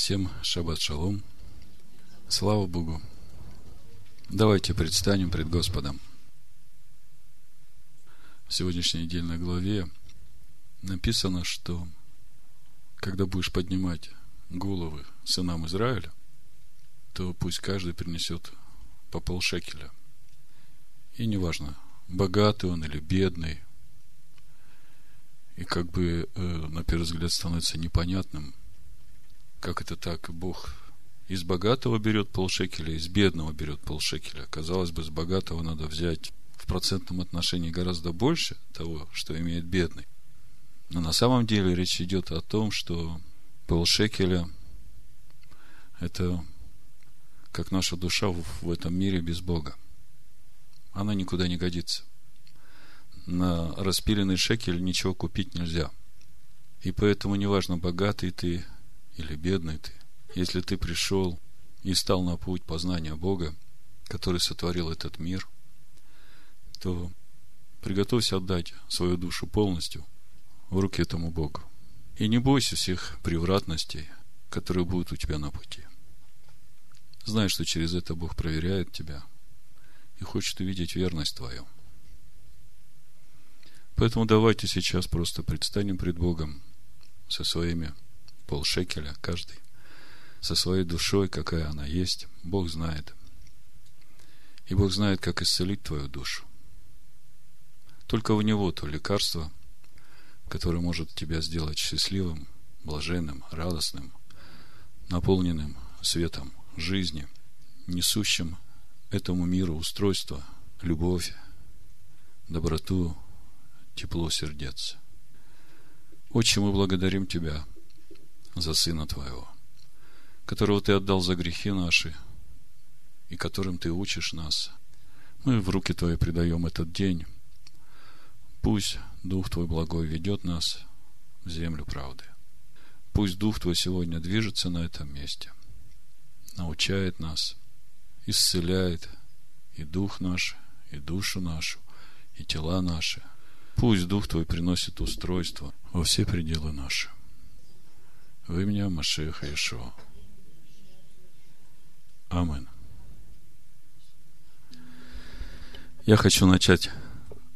Всем шаббат шалом. Слава Богу. Давайте предстанем пред Господом. В сегодняшней недельной главе написано, что когда будешь поднимать головы сынам Израиля, то пусть каждый принесет по полшекеля. И неважно, богатый он или бедный. И как бы э, на первый взгляд становится непонятным, как это так, Бог из богатого берет полшекеля, из бедного берет полшекеля. Казалось бы, с богатого надо взять в процентном отношении гораздо больше того, что имеет бедный. Но на самом деле речь идет о том, что полшекеля – это как наша душа в этом мире без Бога. Она никуда не годится. На распиленный шекель ничего купить нельзя. И поэтому неважно, богатый ты или бедный ты, если ты пришел и стал на путь познания Бога, который сотворил этот мир, то приготовься отдать свою душу полностью в руки этому Богу. И не бойся всех превратностей, которые будут у тебя на пути. Знай, что через это Бог проверяет тебя и хочет увидеть верность твою. Поэтому давайте сейчас просто предстанем пред Богом со своими полшекеля каждый, со своей душой, какая она есть. Бог знает. И Бог знает, как исцелить твою душу. Только у Него то лекарство, которое может тебя сделать счастливым, блаженным, радостным, наполненным светом жизни, несущим этому миру устройство, любовь, доброту, тепло сердец. Отче, мы благодарим Тебя за Сына Твоего, которого Ты отдал за грехи наши и которым Ты учишь нас. Мы в руки Твои предаем этот день. Пусть Дух Твой благой ведет нас в землю правды. Пусть Дух Твой сегодня движется на этом месте, научает нас, исцеляет и дух наш, и душу нашу, и тела наши. Пусть Дух Твой приносит устройство во все пределы наши. В имя Машеха Ишуа. Амин. Я хочу начать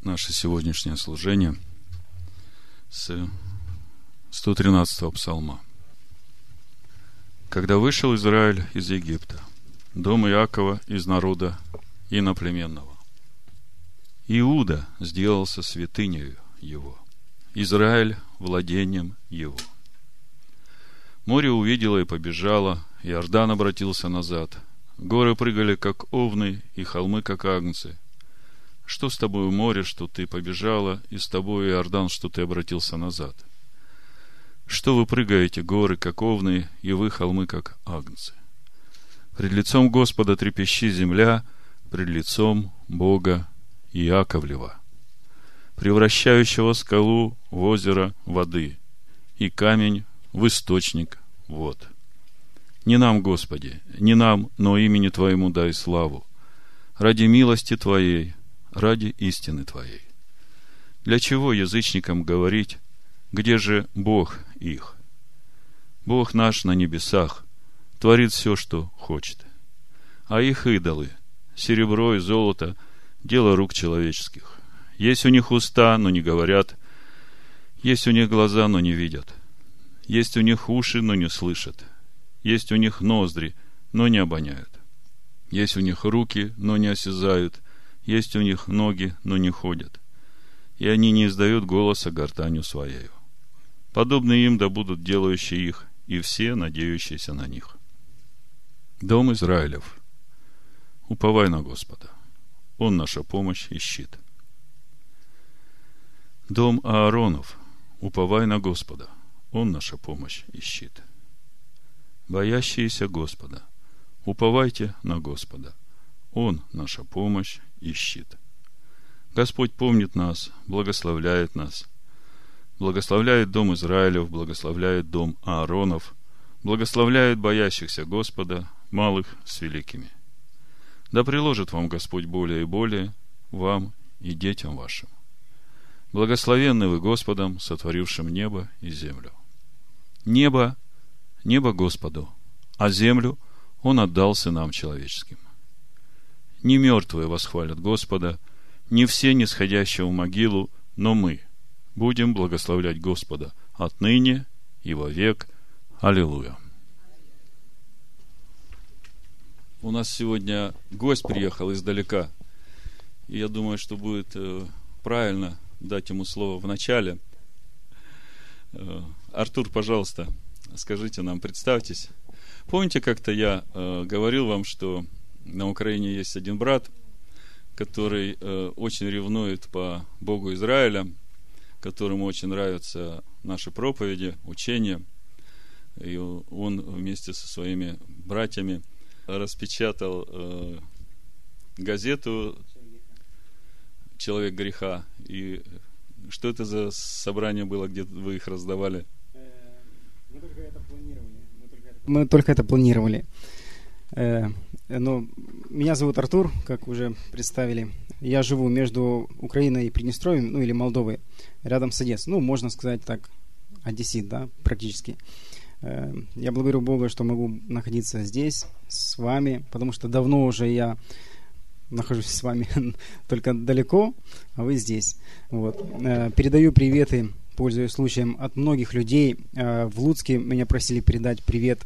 наше сегодняшнее служение с 113 псалма. Когда вышел Израиль из Египта, дом Иакова из народа иноплеменного, Иуда сделался святынею его, Израиль владением его. Море увидело и побежало, Иордан обратился назад. Горы прыгали, как овны, и холмы, как агнцы. Что с тобою море, что ты побежала, и с тобой, Иордан, что ты обратился назад? Что вы прыгаете, горы, как овны, и вы, холмы, как агнцы? Пред лицом Господа трепещи земля, пред лицом Бога Иаковлева, превращающего скалу в озеро воды и камень в источник вод. Не нам, Господи, не нам, но имени Твоему дай славу, ради милости Твоей, ради истины Твоей. Для чего язычникам говорить, где же Бог их? Бог наш на небесах творит все, что хочет. А их идолы, серебро и золото – дело рук человеческих. Есть у них уста, но не говорят. Есть у них глаза, но не видят. Есть у них уши, но не слышат. Есть у них ноздри, но не обоняют. Есть у них руки, но не осязают. Есть у них ноги, но не ходят. И они не издают голоса гортанью своею. Подобные им да будут делающие их, и все, надеющиеся на них. Дом Израилев, уповай на Господа. Он наша помощь и щит. Дом Ааронов, уповай на Господа. Он наша помощь и щит. Боящиеся Господа, уповайте на Господа. Он наша помощь и щит. Господь помнит нас, благословляет нас, благословляет дом Израилев, благословляет дом Ааронов, благословляет боящихся Господа, малых с великими. Да приложит вам Господь более и более, вам и детям вашим. Благословенны вы Господом, сотворившим небо и землю. Небо небо Господу, а землю Он отдал сынам человеческим. Не мертвые восхвалят Господа, не все нисходящие в могилу, но мы будем благословлять Господа отныне и во век. Аллилуйя. У нас сегодня гость приехал издалека. И я думаю, что будет э, правильно дать ему слово в начале. Э, Артур, пожалуйста, скажите нам, представьтесь. Помните, как-то я э, говорил вам, что на Украине есть один брат, который очень ревнует по Богу Израиля, которому очень нравятся наши проповеди, учения. И он вместе со своими братьями – распечатал э, газету «Человек греха». И что это за собрание было, где вы их раздавали? Мы только это планировали. Мы только это, планировали. Э, но меня зовут Артур, как уже представили. Я живу между Украиной и Приднестровьем, ну или Молдовой, рядом с Одессой. Ну, можно сказать так, одессит, да, практически. Э, я благодарю Бога, что могу находиться здесь, с вами, потому что давно уже я нахожусь с вами только далеко, а вы здесь. Вот. Э, передаю приветы, пользуясь случаем, от многих людей. Э, в Луцке меня просили передать привет.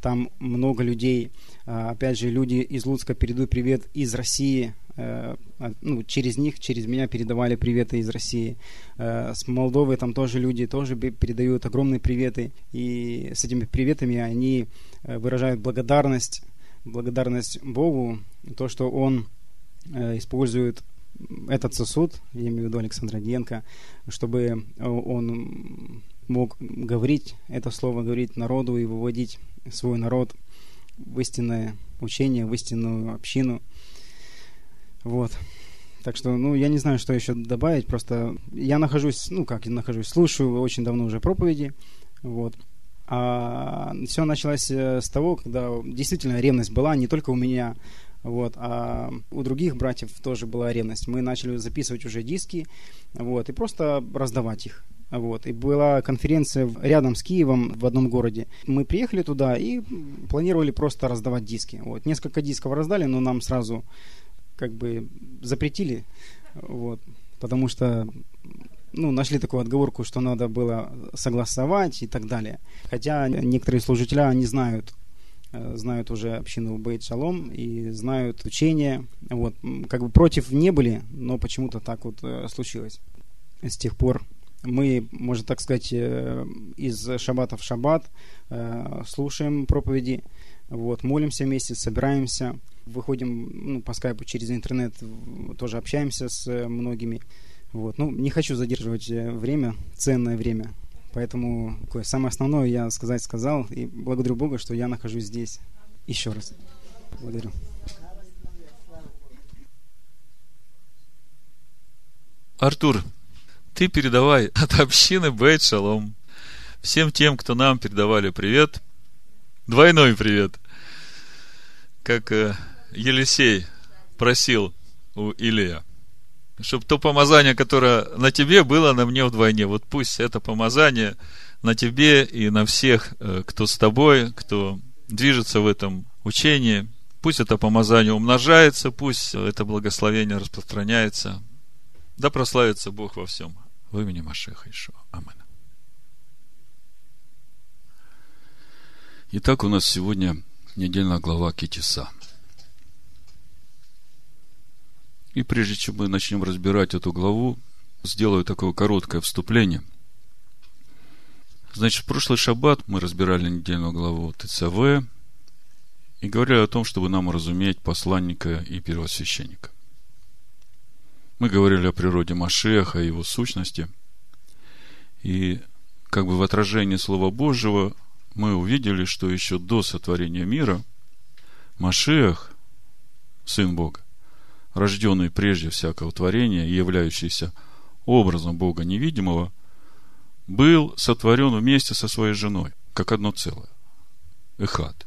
Там много людей. Опять же, люди из Луцка передают привет из России, Э, а, ну, через них, через меня передавали приветы из России. Э, с Молдовы там тоже люди тоже передают огромные приветы. И с этими приветами они э, выражают благодарность, благодарность Богу, то, что Он использует этот сосуд, я имею в виду Александра Диенко, чтобы он мог говорить это слово, говорить народу и выводить свой народ в истинное учение, в истинную общину – вот. Так что, ну, я не знаю, что еще добавить. Просто я нахожусь, ну, как я нахожусь, слушаю очень давно уже проповеди. Вот. А все началось э, с того, когда действительно ревность была не только у меня, вот, а у других братьев тоже была ревность. Мы начали записывать уже диски, вот, и просто раздавать их. Вот. И была конференция рядом с Киевом в одном городе. Мы приехали туда и планировали просто раздавать диски. Вот. Несколько дисков раздали, но нам сразу как бы запретили, вот, потому что ну, нашли такую отговорку, что надо было согласовать и так далее. Хотя некоторые служители, они знают, знают уже общину Бейт Шалом и знают учение. Вот, как бы против не были, но почему-то так вот э, случилось. С тех пор мы, можно так сказать, э, из шаббата в шаббат слушаем проповеди, вот, молимся вместе, собираемся – выходим ну, по скайпу через интернет, тоже общаемся с э, многими. Вот. Ну, не хочу задерживать э, время, ценное время. Поэтому самое основное я сказать сказал. И благодарю Бога, что я нахожусь здесь. Еще раз. Благодарю. Артур, ты передавай от общины Бейт Шалом. Всем тем, кто нам передавали привет, двойной привет. Как э, Елисей просил у Илия, чтобы то помазание, которое на тебе, было на мне вдвойне. Вот пусть это помазание на тебе и на всех, э, кто с тобой, кто движется в этом учении. Пусть это помазание умножается, пусть это благословение распространяется. Да прославится Бог во всем. В имени Машеха Ишуа. Амин. Итак, у нас сегодня недельная глава Китиса – И прежде чем мы начнем разбирать эту главу, сделаю такое короткое вступление. Значит, в прошлый шаббат мы разбирали недельную главу ТЦВ и говорили о том, чтобы нам разуметь посланника и первосвященника. Мы говорили о природе Машеха и его сущности. И как бы в отражении Слова Божьего мы увидели, что еще до сотворения мира Машех, Сын Бога, рожденный прежде всякого творения и являющийся образом Бога невидимого, был сотворен вместе со своей женой, как одно целое. Эхат.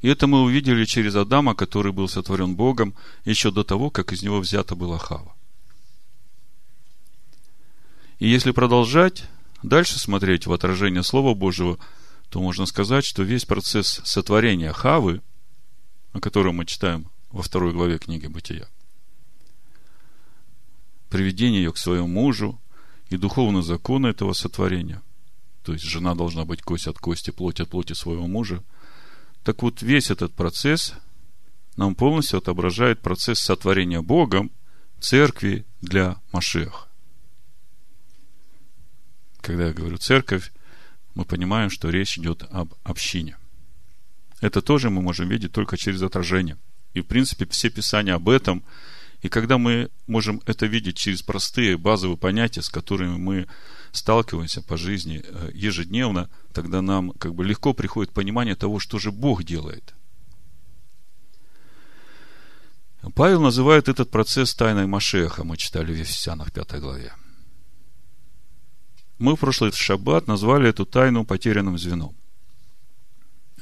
И это мы увидели через Адама, который был сотворен Богом еще до того, как из него взята была Хава. И если продолжать, дальше смотреть в отражение Слова Божьего, то можно сказать, что весь процесс сотворения Хавы, о котором мы читаем во второй главе книги Бытия, приведение ее к своему мужу и духовный закон этого сотворения, то есть жена должна быть кость от кости, плоть от плоти своего мужа, так вот весь этот процесс нам полностью отображает процесс сотворения Богом церкви для Машеха. Когда я говорю церковь, мы понимаем, что речь идет об общине. Это тоже мы можем видеть только через отражение. И, в принципе, все писания об этом. И когда мы можем это видеть через простые базовые понятия, с которыми мы сталкиваемся по жизни э, ежедневно, тогда нам как бы легко приходит понимание того, что же Бог делает. Павел называет этот процесс тайной Машеха, мы читали в Ефесянах 5 главе. Мы в прошлый шаббат назвали эту тайну потерянным звеном.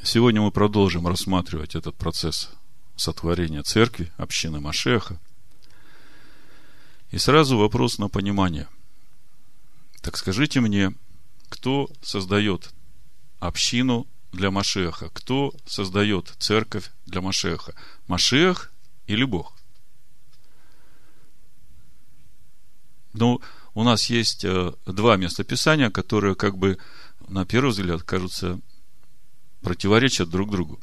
Сегодня мы продолжим рассматривать этот процесс сотворения церкви, общины Машеха. И сразу вопрос на понимание. Так скажите мне, кто создает общину для Машеха? Кто создает церковь для Машеха? Машех или Бог? Ну, у нас есть э, два местописания, которые как бы на первый взгляд кажутся противоречат друг другу.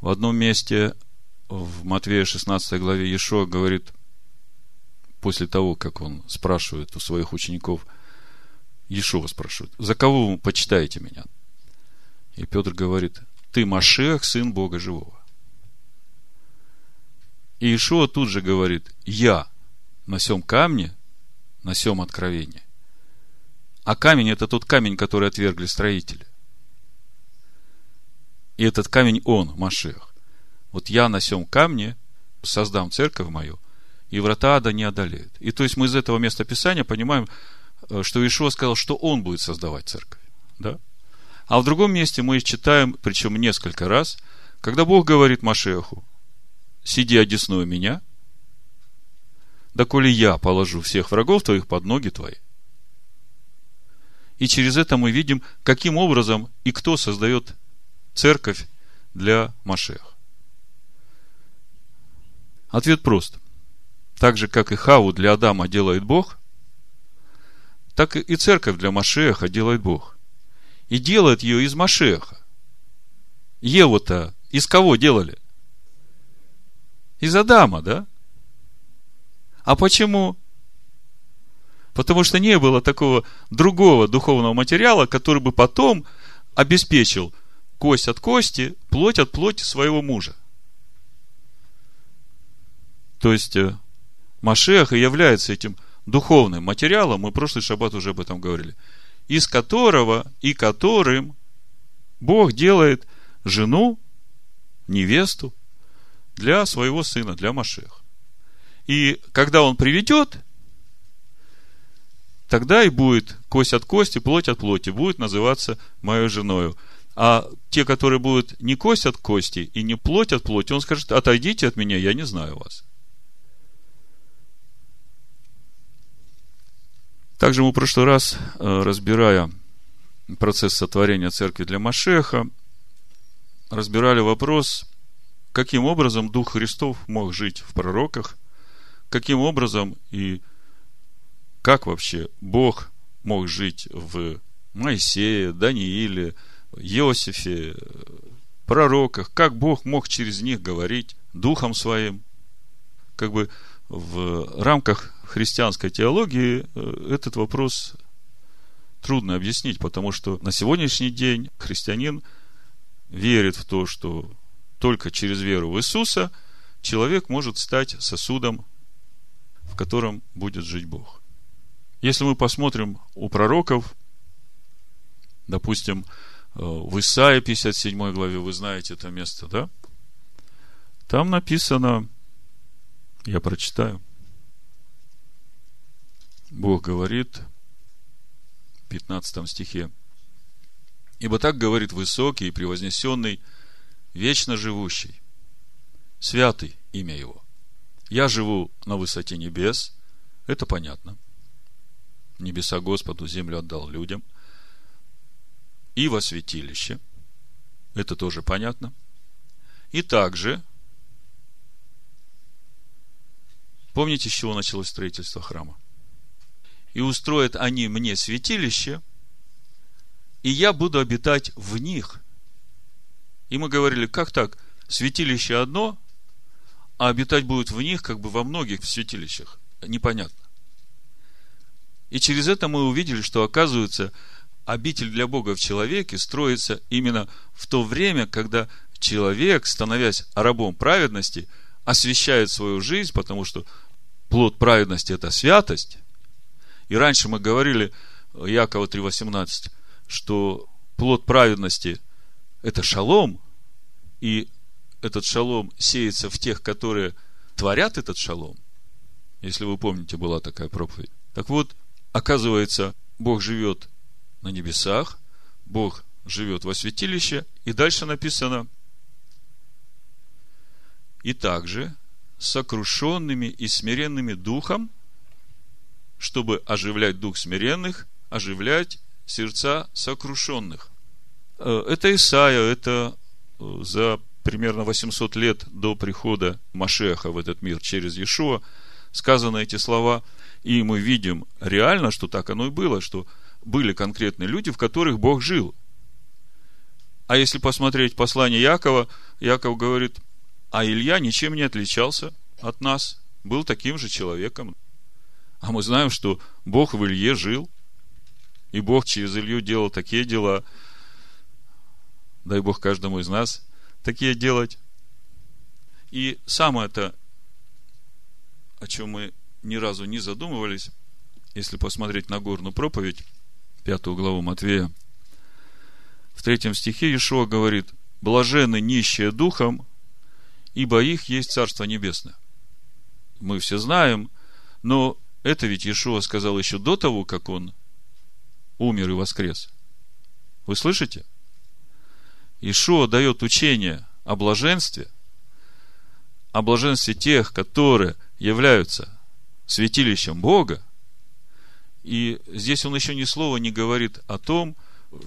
В одном месте в Матвея 16 главе Ешо говорит, после того, как он спрашивает у своих учеников, Ешова спрашивает, за кого вы почитаете меня? И Петр говорит, ты Машех, сын Бога живого. И Ишуа тут же говорит, я на сем камне, на сем откровении. А камень это тот камень, который отвергли строители. И этот камень он, Машех. Вот я на сем камне создам церковь мою, и врата ада не одолеют. И то есть мы из этого места Писания понимаем, э, что Ишуа сказал, что он будет создавать церковь. Да? А в другом месте мы читаем, причем несколько раз, когда Бог говорит Машеху, сиди одесную меня, доколе я положу всех врагов твоих под ноги твои. И через это мы видим, каким образом и кто создает церковь для Машеха. Ответ прост. Так же, как и Хаву для Адама делает Бог, так и церковь для Машеха делает Бог. И делает ее из Машеха. Еву-то из кого делали? Из Адама, да? А почему? Потому что не было такого другого духовного материала, который бы потом обеспечил кость от кости, плоть от плоти своего мужа. То есть, э, Машех и является этим духовным материалом, мы прошлый шаббат уже об этом говорили, из которого и которым Бог делает жену, невесту для своего сына, для Машеха. И когда он приведет, тогда и будет кость от кости, плоть от плоти, будет называться моей женою. А те, которые будут не кость от кости и не плоть от плоти, он скажет, отойдите от меня, я не знаю вас. Также мы в прошлый раз, э, разбирая процесс сотворения церкви для Машеха, разбирали вопрос, каким образом Дух Христов мог жить в пророках, каким образом и как вообще Бог мог жить в Моисее, Данииле, Иосифе, пророках, как Бог мог через них говорить Духом Своим. Как бы в рамках христианской теологии э, этот вопрос трудно объяснить, потому что на сегодняшний день христианин верит в то, что только через веру в Иисуса человек может стать сосудом, в котором будет жить Бог. Если мы посмотрим у пророков, допустим, э, в Исаии 57 главе, вы знаете это место, да? Там написано, я прочитаю. Бог говорит в 15 стихе. Ибо так говорит высокий и превознесенный, вечно живущий, святый имя его. Я живу на высоте небес, это понятно. Небеса Господу, землю отдал людям. и во святилище. Это тоже понятно. И также, помните, с чего началось строительство храма? И устроят они мне святилище, и я буду обитать в них. И мы говорили, как так? Святилище одно, а обитать будут в них, как бы во многих святилищах. Непонятно. И через это мы увидели, что, оказывается, обитель для Бога в человеке строится именно в то время, когда человек, становясь рабом праведности, освящает свою жизнь, потому что плод праведности – это святость. И раньше мы говорили, Якова 3.18, что плод праведности – это шалом, и этот шалом сеется в тех, которые творят этот шалом. Если вы помните, была такая проповедь. Так вот, оказывается, Бог живет на небесах, Бог живет во святилище, и дальше написано, и также сокрушенными и смиренными духом, чтобы оживлять дух смиренных, оживлять сердца сокрушенных. Э, это Исаия, это э, за примерно 800 лет до прихода Машеха в этот мир через Иешуа сказаны эти слова, и мы видим реально, что так оно и было, что были конкретные люди, в которых Бог жил. А если посмотреть послание Якова, Яков говорит, а Илья ничем не отличался от нас, был таким же человеком. А мы знаем, что Бог в Илье жил, и Бог через Илью делал такие дела. Дай Бог каждому из нас такие делать. И самое это, о чем мы ни разу не задумывались, если посмотреть на горную проповедь, пятую главу Матвея, в третьем стихе Иешуа говорит, блажены нищие духом, ибо их есть Царство Небесное. Мы все знаем, но это ведь Иешуа сказал еще до того, как он умер и воскрес. Вы слышите? Ишуа дает учение о блаженстве, о блаженстве тех, которые являются святилищем Бога, и здесь он еще ни слова не говорит о том,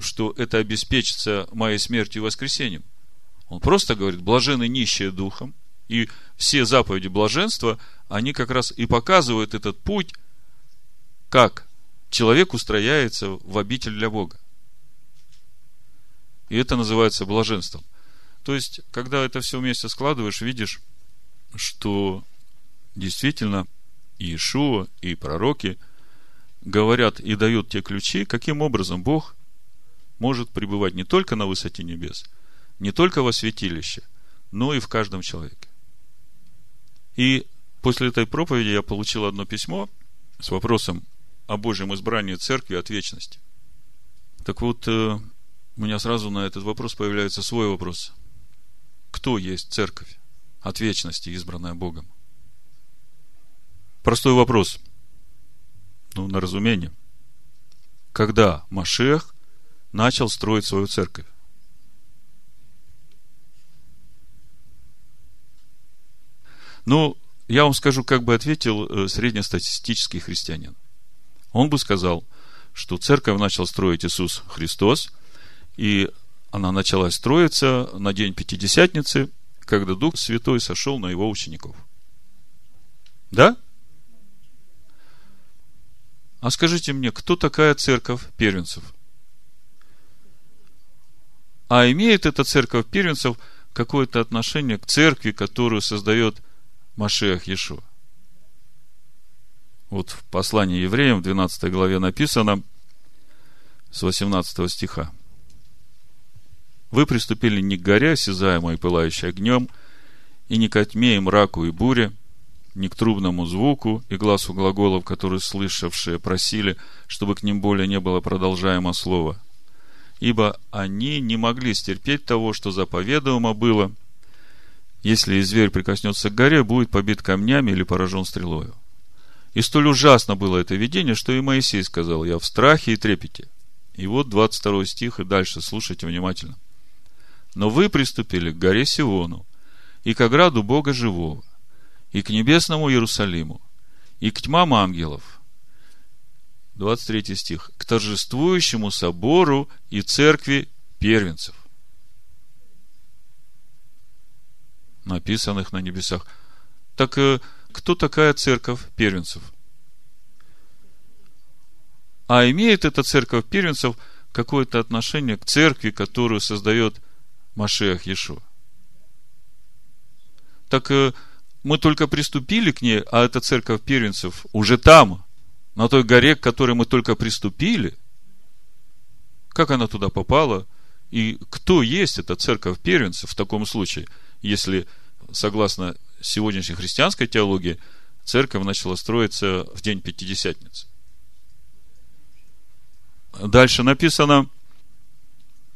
что это обеспечится моей смертью и воскресением. Он просто говорит, блажены нищие духом, и все заповеди блаженства, они как раз и показывают этот путь, как человек устрояется в обитель для Бога. И это называется блаженством. То есть, когда это все вместе складываешь, видишь, что действительно Иешуа и пророки говорят и дают те ключи, каким образом Бог может пребывать не только на высоте небес, не только во святилище, но и в каждом человеке. И после этой проповеди я получил одно письмо с вопросом о Божьем избрании церкви от вечности. Так вот, э, у меня сразу на этот вопрос появляется свой вопрос. Кто есть церковь от вечности, избранная Богом? Простой вопрос. Ну, на разумение. Когда Машех начал строить свою церковь? Ну, я вам скажу, как бы ответил э, среднестатистический христианин. Он бы сказал, что церковь начал строить Иисус Христос, и она начала строиться на день Пятидесятницы, когда Дух Святой сошел на его учеников. Да? А скажите мне, кто такая церковь первенцев? А имеет эта церковь первенцев какое-то отношение к церкви, которую создает Машех Иешуа. Вот в послании евреям в 12 главе написано с 18 стиха. Вы приступили не к горе, осязаемой пылающей огнем, и не к тьме и мраку и буре, не к трубному звуку и глазу глаголов, которые слышавшие просили, чтобы к ним более не было продолжаемо слова. Ибо они не могли стерпеть того, что заповедуемо было – если и зверь прикоснется к горе, будет побит камнями или поражен стрелою. И столь ужасно было это видение, что и Моисей сказал, я в страхе и трепете. И вот 22 стих и дальше, слушайте внимательно. Но вы приступили к горе Сиону, и к ограду Бога Живого, и к небесному Иерусалиму, и к тьмам ангелов, 23 стих. К торжествующему собору и церкви первенцев. Написанных на небесах. Так э, кто такая церковь первенцев? А имеет эта церковь первенцев какое-то отношение к церкви, которую создает Машех Иешуа? Так э, мы только приступили к ней, а эта церковь первенцев уже там, на той горе, к которой мы только приступили. Как она туда попала? И кто есть эта церковь первенцев в таком случае, если, согласно сегодняшней христианской теологии, церковь начала строиться в день Пятидесятницы? Дальше написано,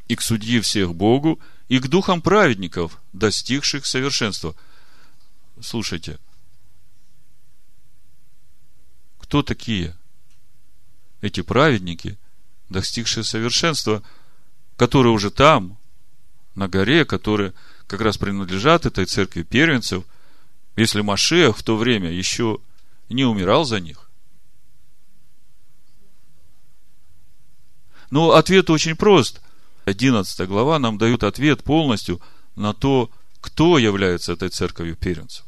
и к судьи всех Богу, и к духам праведников, достигших совершенства – слушайте, кто такие эти праведники, достигшие совершенства, которые уже там, на горе, которые как раз принадлежат этой церкви первенцев, если Машех в то время еще не умирал за них? Но ответ очень прост. 11 глава нам дает ответ полностью на то, кто является этой церковью первенцев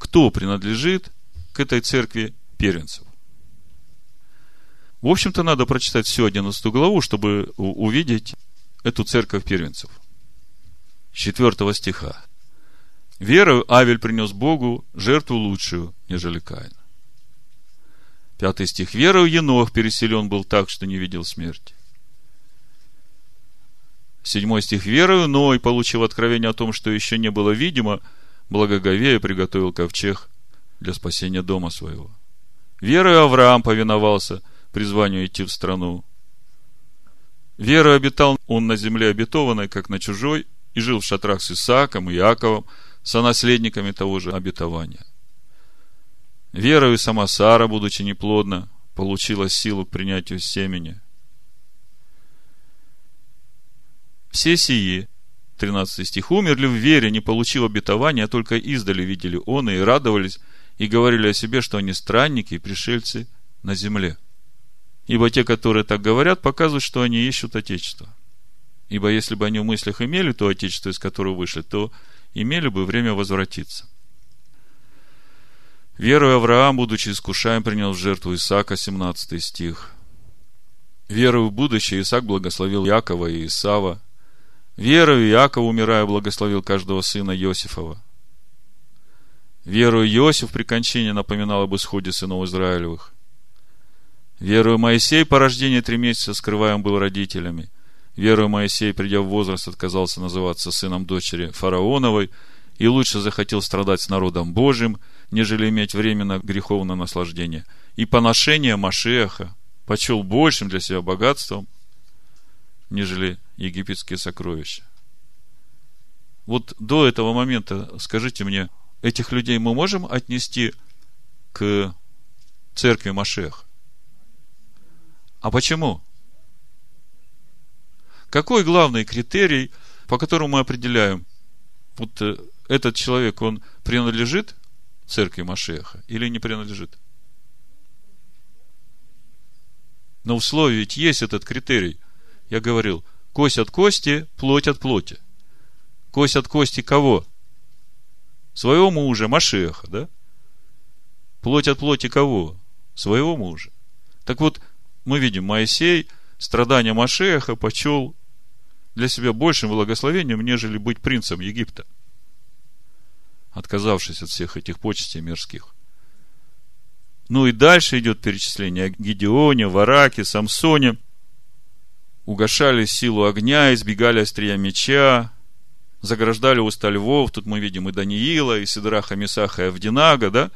кто принадлежит к этой церкви первенцев. В общем-то, надо прочитать всю 11 главу, чтобы увидеть эту церковь первенцев. 4 стиха. Верою Авель принес Богу жертву лучшую, нежели Каин. Пятый стих. Верою Енох переселен был так, что не видел смерти. Седьмой стих. Верою Ной, получив откровение о том, что еще не было видимо, благоговея приготовил ковчег для спасения дома своего. Верой Авраам повиновался призванию идти в страну. Верой обитал он на земле обетованной, как на чужой, и жил в шатрах с Исааком и Иаковом, сонаследниками того же обетования. Верою сама Сара, будучи неплодна, получила силу к принятию семени. Все сии 13 стих, умерли в вере, не получив обетования, а только издали видели он и радовались, и говорили о себе, что они странники и пришельцы на земле. Ибо те, которые так говорят, показывают, что они ищут Отечество. Ибо если бы они в мыслях имели то Отечество, из которого вышли, то имели бы время возвратиться. Веруя Авраам, будучи искушаем, принял в жертву Исаака, 17 стих. Верую в будущее, Исаак благословил Якова и Исава, Верою Иаков, умирая, благословил каждого сына Иосифова. Верою Иосиф при кончине напоминал об исходе сынов Израилевых. Верою Моисей по рождении три месяца скрываем был родителями. Верою Моисей, придя в возраст, отказался называться сыном дочери фараоновой и лучше захотел страдать с народом Божьим, нежели иметь временно греховное наслаждение. И поношение Машеха почел большим для себя богатством, нежели египетские сокровища. Вот до этого момента, скажите мне, этих людей мы можем отнести к церкви Машех? А почему? Какой главный критерий, по которому мы определяем, вот э, этот человек, он принадлежит церкви Машеха или не принадлежит? Но в ведь есть этот критерий. Я говорил – Кость от кости, плоть от плоти. Кость от кости кого? Своего мужа, Машеха, да? Плоть от плоти кого? Своего мужа. Так вот, мы видим, Моисей страдания Машеха почел для себя большим благословением, нежели быть принцем Египта, отказавшись от всех этих почестей мирских. Ну и дальше идет перечисление о Гедеоне, Вараке, Самсоне – угошали силу огня, избегали острия меча, заграждали уста львов. Тут мы видим и Даниила, и Сидраха, Месаха, и Авдинага, да?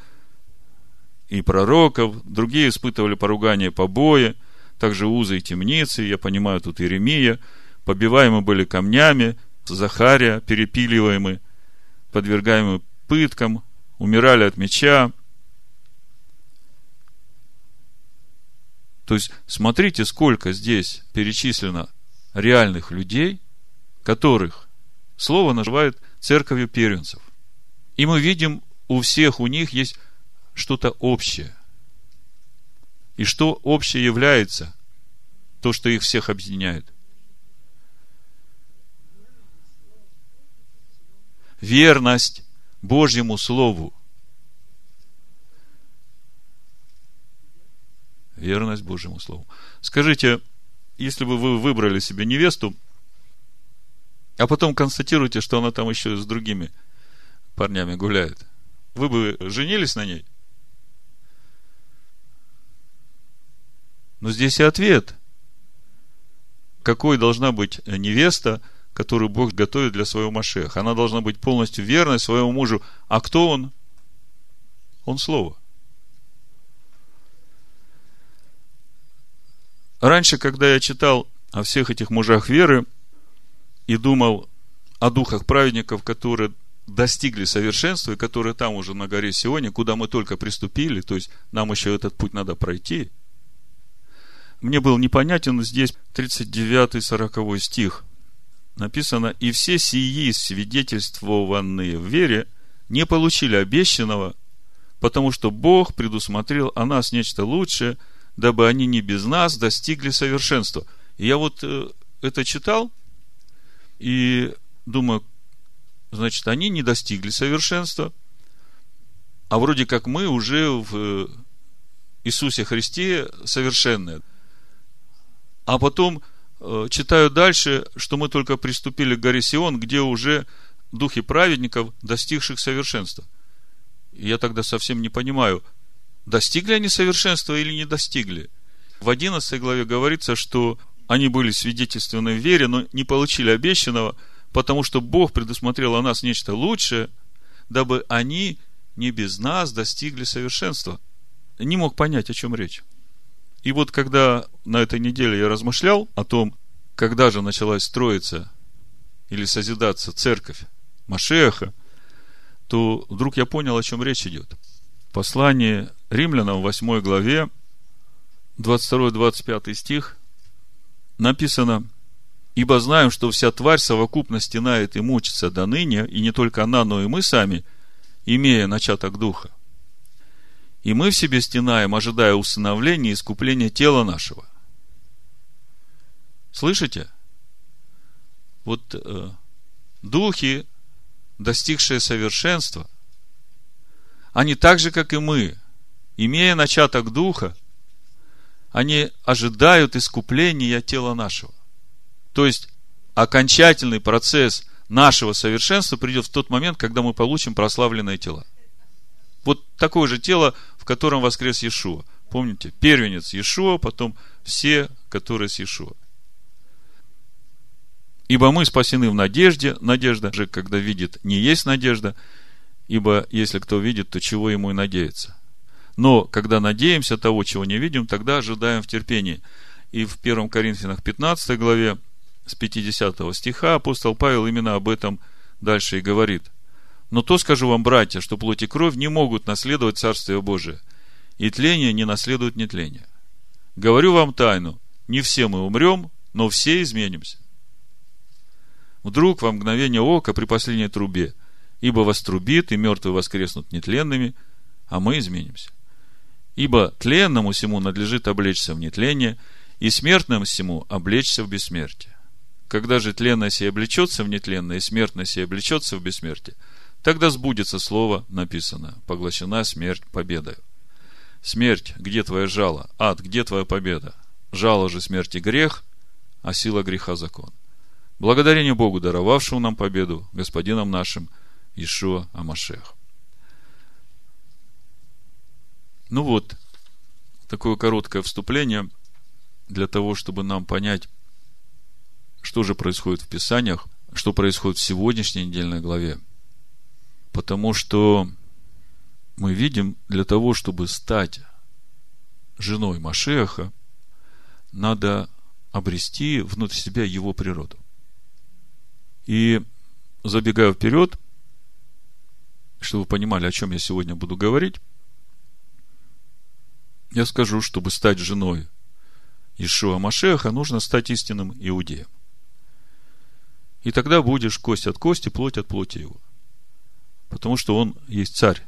И пророков. Другие испытывали поругание побои, также узы и темницы. Я понимаю, тут Иеремия. Побиваемы были камнями, Захария, перепиливаемы, подвергаемы пыткам, умирали от меча, То есть, смотрите, сколько здесь перечислено реальных людей, которых слово называют церковью первенцев. И мы видим, у всех у них есть что-то общее. И что общее является то, что их всех объединяет? Верность Божьему Слову. Верность Божьему Слову. Скажите, если бы вы выбрали себе невесту, а потом констатируете, что она там еще с другими парнями гуляет, вы бы женились на ней? Но здесь и ответ. Какой должна быть невеста, которую Бог готовит для своего Машеха? Она должна быть полностью верной своему мужу. А кто он? Он Слово. Раньше, когда я читал о всех этих мужах веры и думал о духах праведников, которые достигли совершенства и которые там уже на горе Сионе, куда мы только приступили, то есть нам еще этот путь надо пройти, мне был непонятен здесь 39-40 стих. Написано, «И все сии свидетельствованные в вере не получили обещанного, потому что Бог предусмотрел о нас нечто лучшее – дабы они не без нас достигли совершенства. Я вот э, это читал и думаю, значит, они не достигли совершенства, а вроде как мы уже в э, Иисусе Христе совершенные. А потом читаю дальше, что мы только приступили к горе Сион, где уже духи праведников, достигших совершенства. Я тогда совсем не понимаю, достигли они совершенства или не достигли. В 11 главе говорится, что они были свидетельственны в вере, но не получили обещанного, потому что Бог предусмотрел о нас нечто лучшее, дабы они не без нас достигли совершенства. Не мог понять, о чем речь. И вот когда на этой неделе я размышлял о том, когда же началась строиться или созидаться церковь Машеха, то вдруг я понял, о чем речь идет. Послание Римлянам, 8 главе, 22-25 стих, написано, «Ибо знаем, что вся тварь совокупно стенает и мучится до ныне, и не только она, но и мы сами, имея начаток духа. И мы в себе стенаем, ожидая усыновления и искупления тела нашего». Слышите? Вот э, духи, достигшие совершенства, они так же, как и мы, имея начаток духа, они ожидают искупления тела нашего. То есть, окончательный процесс нашего совершенства придет в тот момент, когда мы получим прославленные тела. Вот такое же тело, в котором воскрес Иешуа. Помните, первенец Иешуа, потом все, которые с Иешуа. Ибо мы спасены в надежде. Надежда же, когда видит, не есть надежда. Ибо если кто видит, то чего ему и надеяться. Но когда надеемся того, чего не видим, тогда ожидаем в терпении. И в 1 Коринфянах 15 главе с 50 стиха апостол Павел именно об этом дальше и говорит. Но то скажу вам, братья, что плоть и кровь не могут наследовать Царствие Божие, и тление не наследует нетление. Говорю вам тайну, не все мы умрем, но все изменимся. Вдруг во мгновение ока при последней трубе, ибо вострубит, и мертвые воскреснут нетленными, а мы изменимся. Ибо тленному всему надлежит облечься в нетление, и смертному всему облечься в бессмертие. Когда же тленное сие облечется в нетленное, и смертное сие облечется в бессмертие, тогда сбудется слово написано, поглощена смерть победою. Смерть, где твоя жало? Ад, где твоя победа? Жало же смерти грех, а сила греха закон. Благодарение Богу, даровавшему нам победу, Господином нашим, Ишуа Амашех. Ну вот, такое короткое вступление для того, чтобы нам понять, что же происходит в Писаниях, что происходит в сегодняшней недельной главе. Потому что мы видим, для того, чтобы стать женой Машеха, надо обрести внутрь себя его природу. И забегая вперед, чтобы вы понимали, о чем я сегодня буду говорить, я скажу, чтобы стать женой Ишуа Машеха, нужно стать истинным иудеем. И тогда будешь кость от кости, плоть от плоти его. Потому что он есть царь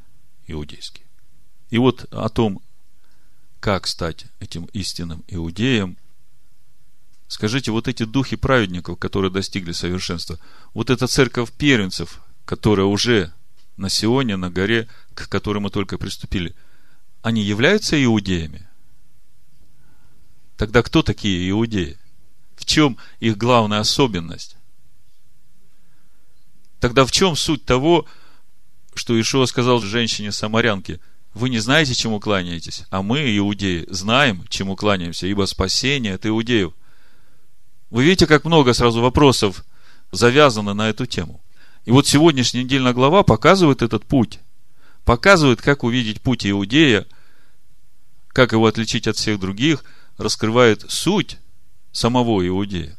иудейский. И вот о том, как стать этим истинным иудеем. Скажите, вот эти духи праведников, которые достигли совершенства, вот эта церковь первенцев, которая уже на Сионе, на горе, к которой мы только приступили, они являются иудеями? Тогда кто такие иудеи? В чем их главная особенность? Тогда в чем суть того, Ишуа сказал женщине-самарянке, вы не знаете, чему кланяетесь, а мы, иудеи, знаем, чему кланяемся, ибо спасение от иудеев. Вы видите, как много сразу вопросов завязано на эту тему. И вот сегодняшняя недельная глава показывает этот путь. Показывает, как увидеть путь иудея, как его отличить от всех других, раскрывает суть самого иудея.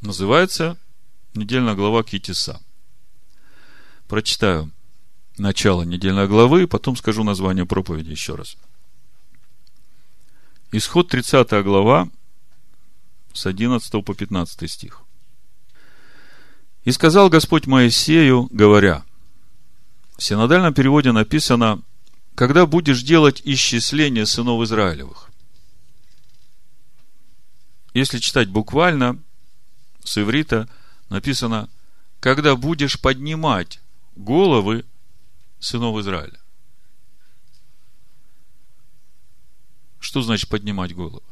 Называется недельная глава Китиса. Прочитаю начало недельной главы, потом скажу название проповеди еще раз. Исход 30 глава, с 11 по 15 стих. «И сказал Господь Моисею, говоря, в синодальном переводе написано, когда будешь делать исчисление сынов Израилевых. Если читать буквально, с иврита написано, когда будешь поднимать головы сынов Израиля. Что значит поднимать голову?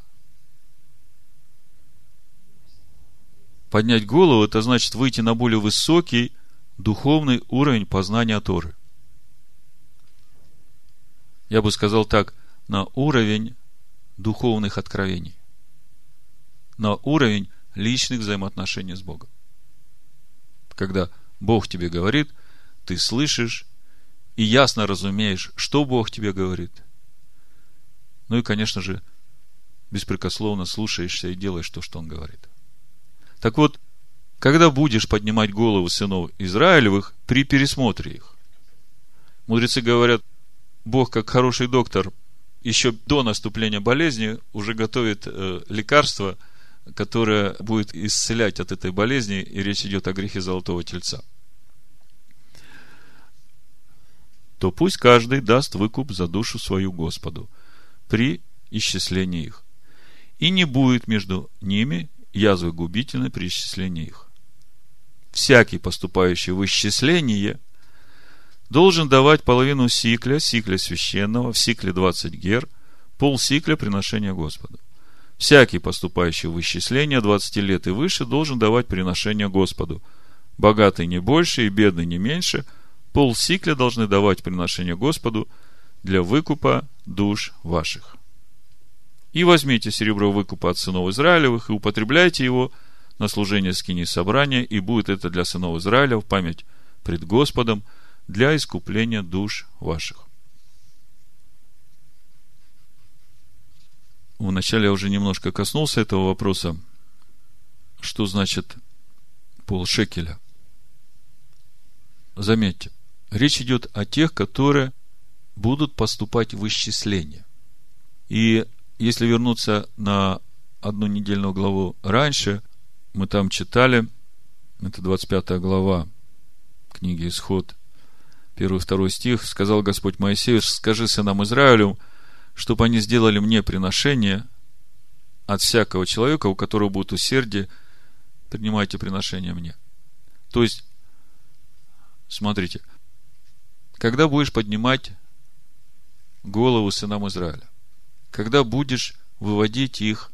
Поднять голову – это значит выйти на более высокий духовный уровень познания Торы. Я бы сказал так, на уровень духовных откровений. На уровень личных взаимоотношений с Богом. Когда Бог тебе говорит, ты слышишь и ясно разумеешь, что Бог тебе говорит. Ну и, конечно же, беспрекословно слушаешься и делаешь то, что Он говорит. Так вот, когда будешь поднимать голову сынов Израилевых при пересмотре их, мудрецы говорят, Бог, как хороший доктор, еще до наступления болезни уже готовит э, лекарство – которая будет исцелять от этой болезни, и речь идет о грехе золотого тельца, то пусть каждый даст выкуп за душу свою Господу при исчислении их. И не будет между ними язвы губительной при исчислении их. Всякий, поступающий в исчисление, должен давать половину сикля, сикля священного, в сикле 20 гер, пол сикля приношения Господу. Всякий, поступающий в исчисление 20 лет и выше, должен давать приношение Господу. Богатый не больше и бедный не меньше, пол сикля должны давать приношение Господу для выкупа душ ваших. И возьмите серебро выкупа от сынов Израилевых и употребляйте его на служение скини собрания, и будет это для сынов Израиля в память пред Господом для искупления душ ваших. Вначале я уже немножко коснулся этого вопроса. Что значит полшекеля? Заметьте, речь идет о тех, которые будут поступать в исчисление. И если вернуться на одну недельную главу раньше, мы там читали, это 25 глава книги Исход, 1-2 стих, сказал Господь Моисею, скажи сынам Израилю, чтобы они сделали мне приношение от всякого человека, у которого будет усердие, принимайте приношение мне. То есть, смотрите, когда будешь поднимать голову сынам Израиля, когда будешь выводить их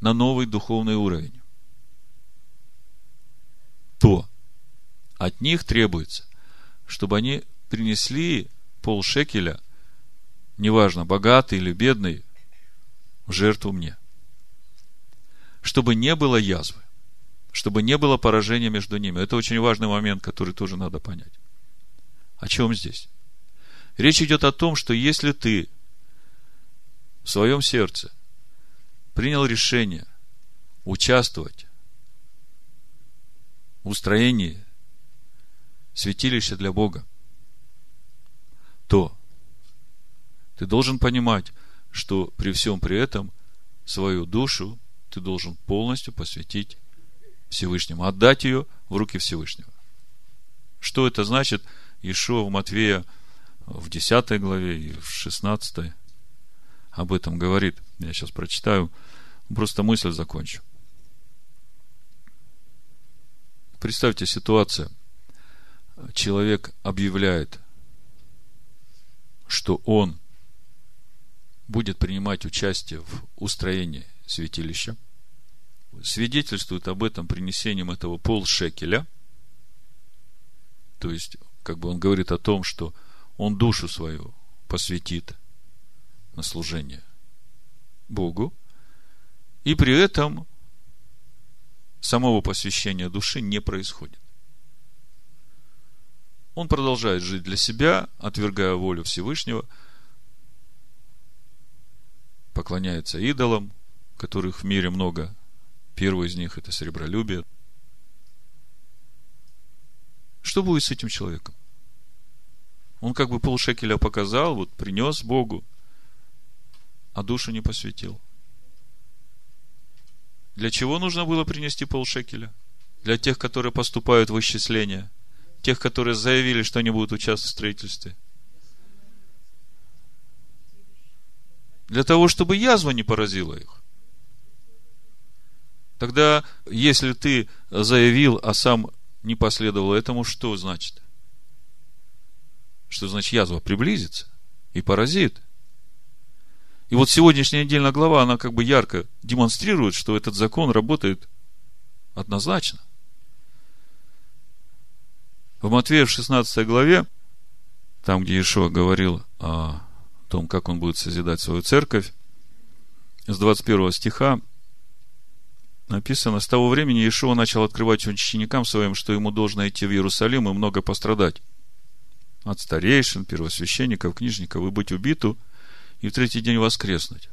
на новый духовный уровень, то от них требуется, чтобы они принесли полшекеля неважно, богатый или бедный, в жертву мне. Чтобы не было язвы, чтобы не было поражения между ними. Это очень важный момент, который тоже надо понять. О чем здесь? Речь идет о том, что если ты в своем сердце принял решение участвовать в устроении святилища для Бога, то ты должен понимать, что при всем при этом свою душу ты должен полностью посвятить Всевышнему, отдать ее в руки Всевышнего. Что это значит? Ишуа в Матвея в 10 главе и в 16 об этом говорит. Я сейчас прочитаю, просто мысль закончу. Представьте ситуацию. Человек объявляет, что он будет принимать участие в устроении святилища, свидетельствует об этом принесением этого полшекеля, то есть, как бы он говорит о том, что он душу свою посвятит на служение Богу, и при этом самого посвящения души не происходит. Он продолжает жить для себя, отвергая волю Всевышнего, поклоняется идолам, которых в мире много. Первый из них – это сребролюбие. Что будет с этим человеком? Он как бы полшекеля показал, вот принес Богу, а душу не посвятил. Для чего нужно было принести полшекеля? Для тех, которые поступают в исчисление. Тех, которые заявили, что они будут участвовать в строительстве. Для того, чтобы язва не поразила их. Тогда, если ты заявил, а сам не последовал этому, что значит? Что значит язва приблизится и поразит. И вот сегодняшняя недельная глава, она как бы ярко демонстрирует, что этот закон работает однозначно. В Матвея в 16 главе, там, где Иешуа говорил о том, как он будет созидать свою церковь, с 21 стиха написано, с того времени Иешуа начал открывать ученикам своим, что ему должно идти в Иерусалим и много пострадать от старейшин, первосвященников, книжников и быть убиту, и в третий день воскреснуть.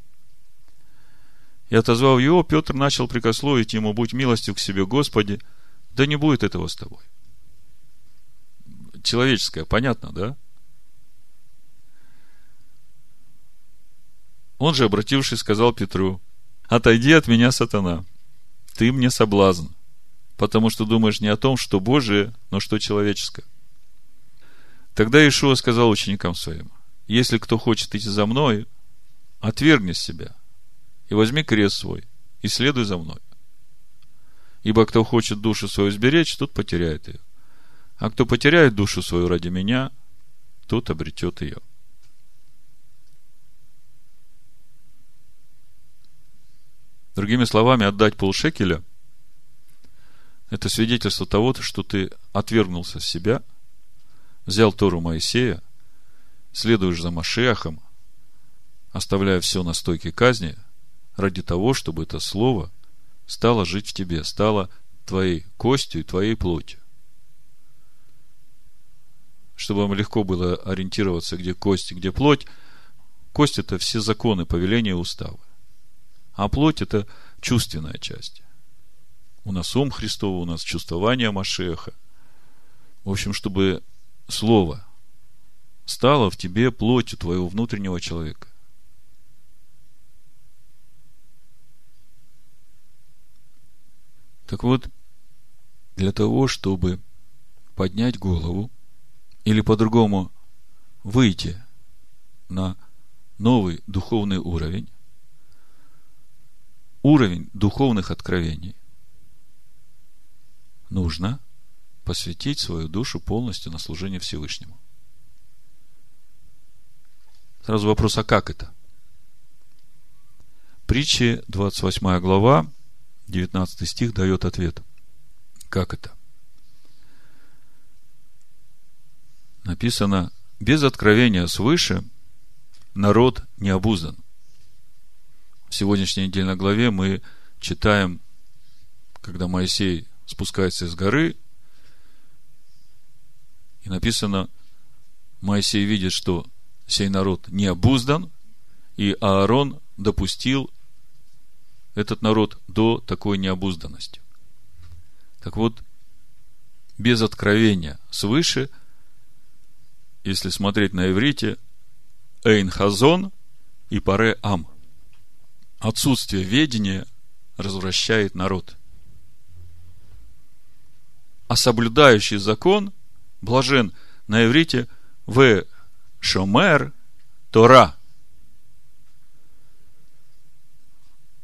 И отозвав его, Петр начал прикословить ему, будь милостив к себе, Господи, да не будет этого с тобой. Человеческое, понятно, да? Он же, обратившись, сказал Петру, отойди от меня, сатана, ты мне соблазн, потому что думаешь не о том, что Божие, но что человеческое. Тогда Ишуа сказал ученикам своим, если кто хочет идти за мной, отвергни себя и возьми крест свой и следуй за мной. Ибо кто хочет душу свою сберечь, тот потеряет ее. А кто потеряет душу свою ради меня, тот обретет ее. Другими словами, отдать полшекеля – это свидетельство того, что ты отвергнулся себя, взял Тору Моисея, следуешь за Машехом, оставляя все на стойке казни, ради того, чтобы это слово стало жить в тебе, стало твоей костью и твоей плотью. Чтобы вам легко было ориентироваться, где кость, где плоть. Кость – это все законы, повеления, уставы. А плоть – это чувственная часть. У нас ум Христова, у нас чувствование Машеха. В общем, чтобы Слово стало в тебе плотью твоего внутреннего человека. Так вот, для того, чтобы поднять голову, или по-другому выйти на новый духовный уровень, уровень духовных откровений, нужно посвятить свою душу полностью на служение Всевышнему. Сразу вопрос, а как это? Притчи, 28 глава, 19 стих дает ответ. Как это? Написано, без откровения свыше народ не обуздан в сегодняшней недельной главе мы читаем, когда Моисей спускается из горы, и написано, Моисей видит, что сей народ не обуздан, и Аарон допустил этот народ до такой необузданности. Так вот, без откровения свыше, если смотреть на иврите, Эйн Хазон и Паре Ам отсутствие ведения развращает народ. А соблюдающий закон блажен на иврите в шомер Тора.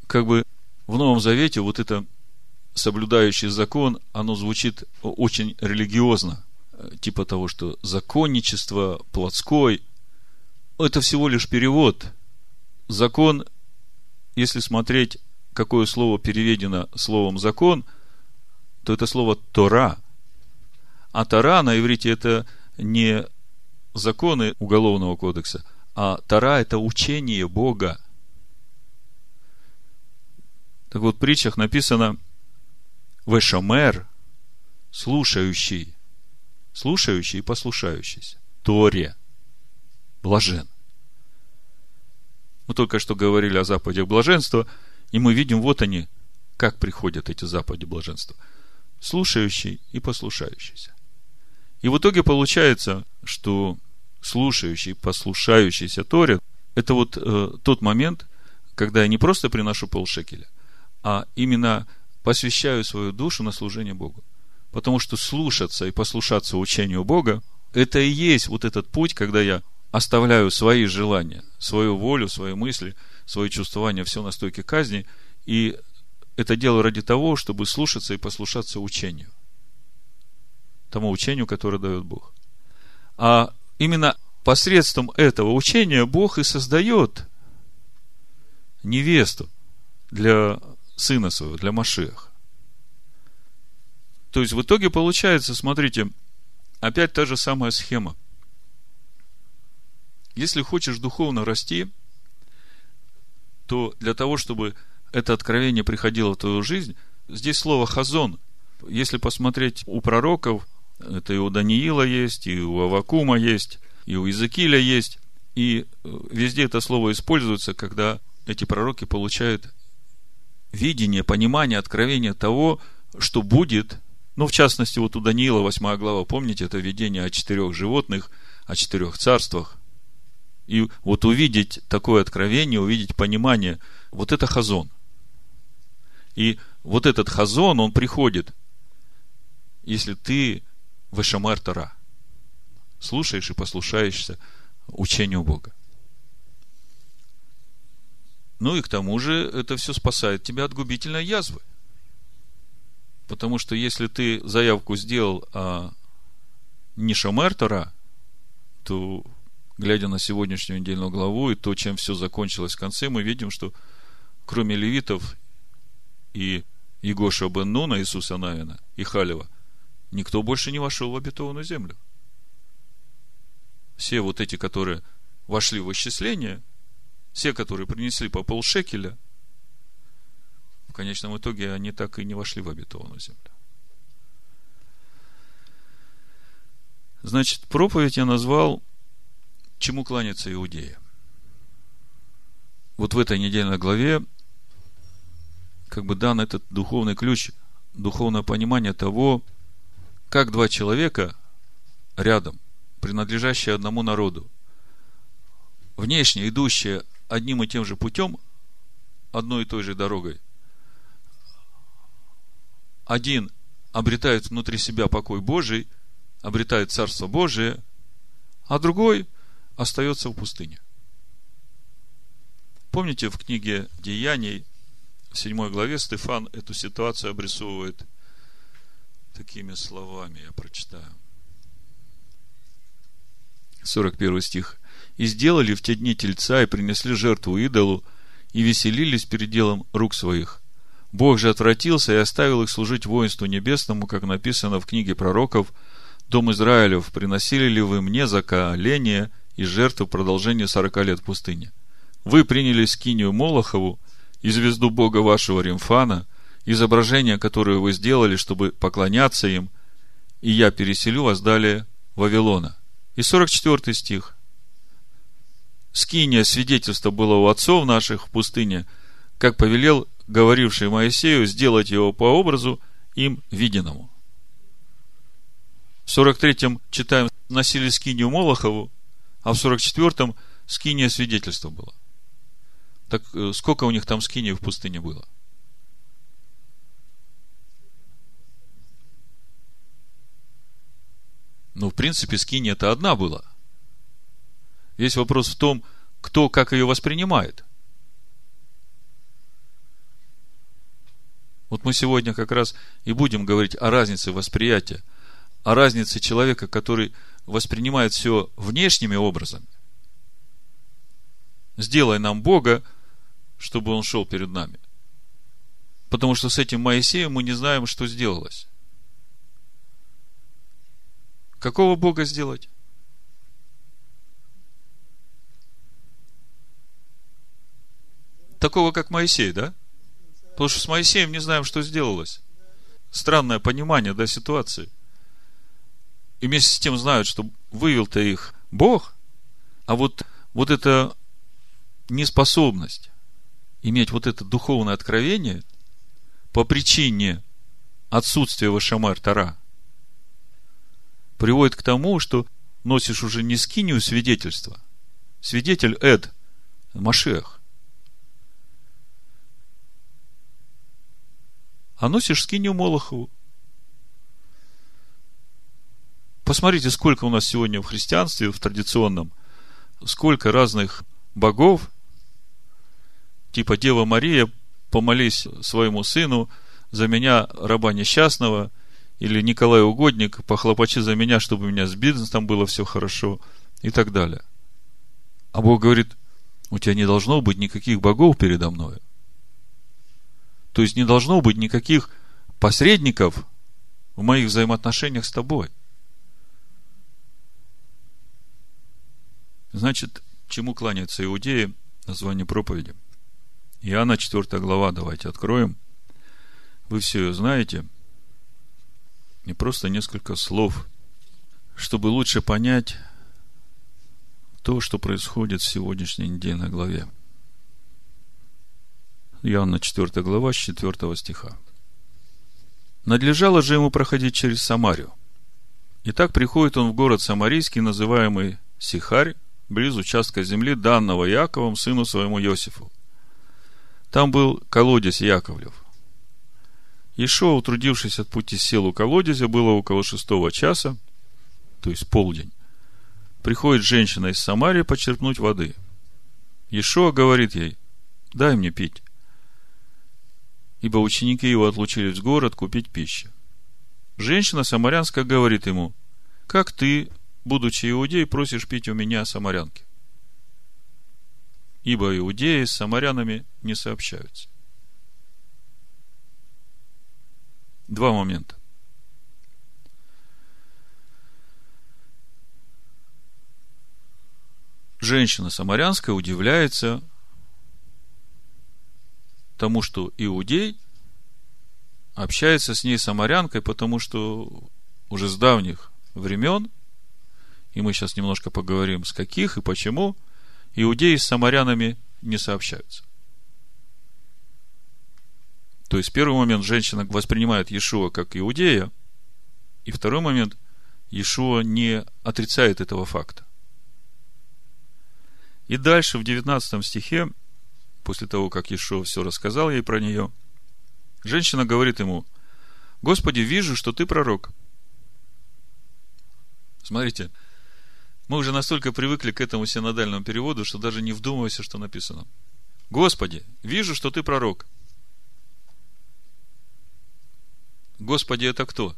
Как бы в Новом Завете вот это соблюдающий закон, оно звучит очень религиозно. Типа того, что законничество, плотской. Это всего лишь перевод. Закон, если смотреть, какое слово переведено словом закон, то это слово Тора. А Тора на иврите это не законы Уголовного кодекса, а Тора это учение Бога. Так вот, в притчах написано Вешамер, слушающий, слушающий и послушающийся. Торе, блажен. Мы только что говорили о заповедях блаженства, и мы видим, вот они, как приходят эти заповеди блаженства. Слушающий и послушающийся. И в итоге получается, что слушающий, послушающийся Торе, это вот э, тот момент, когда я не просто приношу полшекеля, а именно посвящаю свою душу на служение Богу. Потому что слушаться и послушаться учению Бога, это и есть вот этот путь, когда я оставляю свои желания, свою волю, свои мысли, свои чувствования, все на стойке казни, и это делаю ради того, чтобы слушаться и послушаться учению. Тому учению, которое дает Бог. А именно посредством этого учения Бог и создает невесту для сына своего, для Машеха. То есть в итоге получается, смотрите, опять та же самая схема. Если хочешь духовно расти, то для того, чтобы это откровение приходило в твою жизнь, здесь слово хазон. Если посмотреть у пророков, это и у Даниила есть, и у Авакума есть, и у Иезекииля есть, и э, везде это слово используется, когда эти пророки получают видение, понимание, откровение того, что будет. Ну, в частности, вот у Даниила 8 глава, помните, это видение о четырех животных, о четырех царствах. И вот увидеть такое откровение, увидеть понимание, вот это хазон. И вот этот хазон, он приходит, если ты в Эшамар Тара, слушаешь и послушаешься учению Бога. Ну и к тому же это все спасает тебя от губительной язвы. Потому что если ты заявку сделал о не Шамер Тора, то, глядя на сегодняшнюю недельную главу и то, чем все закончилось в конце, мы видим, что кроме левитов и Егоша бен Нуна, Иисуса Навина и Халева, никто больше не вошел в обетованную землю. Все вот эти, которые вошли в исчисление, все, которые принесли по полшекеля, в конечном итоге они так и не вошли в обетованную землю. Значит, проповедь я назвал «Чему кланяться Иудея?». Вот в этой недельной главе как бы дан этот духовный ключ, духовное понимание того, как два человека рядом, принадлежащие одному народу, внешне идущие одним и тем же путем, одной и той же дорогой, один обретает внутри себя покой Божий, обретает Царство Божие, а другой остается в пустыне. Помните, в книге Деяний, в 7 главе, Стефан эту ситуацию обрисовывает такими словами, я прочитаю. 41 стих и сделали в те дни тельца, и принесли жертву идолу, и веселились перед делом рук своих. Бог же отвратился и оставил их служить воинству небесному, как написано в книге пророков, «Дом Израилев, приносили ли вы мне и жертву в продолжение сорока лет в пустыне? Вы приняли скинию Молохову и звезду Бога вашего Римфана, изображение, которое вы сделали, чтобы поклоняться им, и я переселю вас далее Вавилона». И 44 стих скиния свидетельство было у отцов наших в пустыне, как повелел говоривший Моисею сделать его по образу им виденному. В 43-м читаем, носили скинию Молохову, а в 44-м скиния свидетельство было. Так э, сколько у них там скинии в пустыне было? Ну, в принципе, скиния это одна была – Весь вопрос в том, кто как ее воспринимает. Вот мы сегодня как раз и будем говорить о разнице восприятия, о разнице человека, который воспринимает все внешними образами. Сделай нам Бога, чтобы Он шел перед нами. Потому что с этим Моисеем мы не знаем, что сделалось. Какого Бога сделать? Такого, как Моисей, да? Потому что с Моисеем не знаем, что сделалось. Странное понимание, да, ситуации. И вместе с тем знают, что вывел-то их Бог, а вот, вот эта неспособность иметь вот это духовное откровение по причине отсутствия Вашамар Тара приводит к тому, что носишь уже не скинию свидетельства. Свидетель Эд, Машех. А носишь скинию Молохову. Посмотрите, сколько у нас сегодня в христианстве, в традиционном, сколько разных богов, типа Дева Мария, помолись своему сыну за меня, раба несчастного, или Николай Угодник, похлопочи за меня, чтобы у меня с бизнесом было все хорошо, и так далее. А Бог говорит, у тебя не должно быть никаких богов передо мной. То есть не должно быть никаких посредников в моих взаимоотношениях с тобой. Значит, чему кланяются иудеи? Название проповеди. Иоанна 4 глава, давайте откроем. Вы все ее знаете – и просто несколько слов, чтобы лучше понять то, что происходит в сегодняшней недельной главе. Иоанна 4 глава, с 4 стиха. Надлежало же ему проходить через Самарию. И так приходит он в город Самарийский, называемый Сихарь, близ участка земли, данного Яковом, сыну своему Иосифу. Там был колодец Яковлев – Ишо, утрудившись от пути, сел у колодезя, было около шестого часа, то есть полдень. Приходит женщина из Самарии почерпнуть воды. Ишо говорит ей, дай мне пить. Ибо ученики его отлучились в город купить пищу. Женщина самарянская говорит ему, как ты, будучи иудей, просишь пить у меня самарянки? Ибо иудеи с самарянами не сообщаются. Два момента. Женщина самарянская удивляется тому, что иудей общается с ней самарянкой, потому что уже с давних времен, и мы сейчас немножко поговорим, с каких и почему, иудеи с самарянами не сообщаются. То есть, первый момент, женщина воспринимает Иешуа как иудея, и второй момент, Иешуа не отрицает этого факта. И дальше, в 19 стихе, после того, как Иешуа все рассказал ей про нее, женщина говорит ему, Господи, вижу, что ты пророк. Смотрите, мы уже настолько привыкли к этому синодальному переводу, что даже не вдумывайся, что написано. Господи, вижу, что ты пророк. Господи, это кто?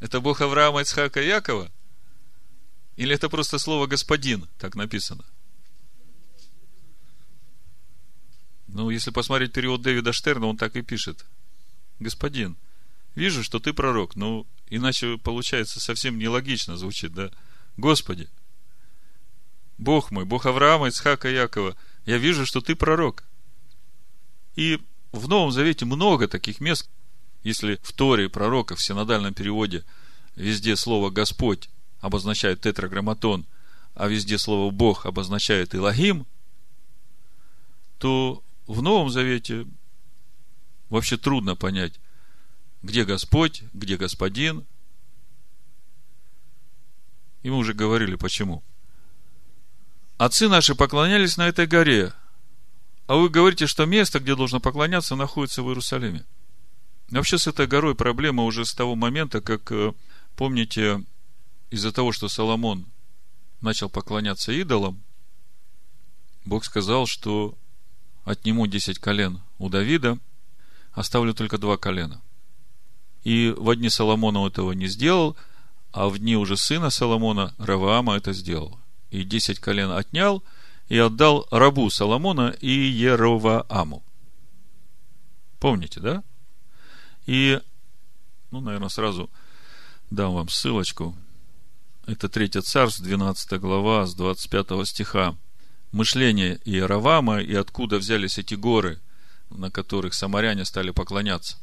Это Бог Авраама, Ицхака и Якова? Или это просто слово «господин», так написано? Ну, если посмотреть перевод Дэвида Штерна, он так и пишет. Господин, вижу, что ты пророк. Ну, иначе получается совсем нелогично звучит, да? Господи, Бог мой, Бог Авраама, Ицхака и Якова, я вижу, что ты пророк. И в Новом Завете много таких мест. Если в Торе пророка в синодальном переводе везде слово Господь обозначает тетраграмматон, а везде слово Бог обозначает Илогим, то в Новом Завете вообще трудно понять, где Господь, где Господин. И мы уже говорили, почему. Отцы наши поклонялись на этой горе – а вы говорите, что место, где должно поклоняться, находится в Иерусалиме. Вообще с этой горой проблема уже с того момента, как, э, помните, из-за того, что Соломон начал поклоняться идолам, Бог сказал, что отниму десять колен у Давида, оставлю только два колена. И в дни Соломона он этого не сделал, а в дни уже сына Соломона, Раваама, это сделал. И десять колен отнял и отдал рабу Соломона и Еровааму. Помните, да? И, ну, наверное, сразу дам вам ссылочку. Это Третье Царство, 12 глава, с 25 стиха. Мышление Иеравама и откуда взялись эти горы, на которых самаряне стали поклоняться.